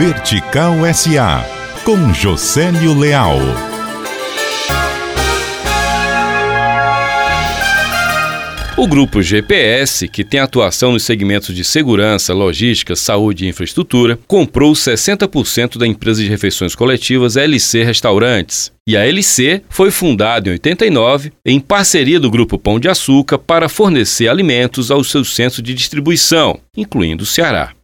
Vertical SA, com Josélio Leal. O grupo GPS, que tem atuação nos segmentos de segurança, logística, saúde e infraestrutura, comprou 60% da empresa de refeições coletivas LC Restaurantes. E a LC foi fundada em 89 em parceria do Grupo Pão de Açúcar para fornecer alimentos aos seus centros de distribuição, incluindo o Ceará.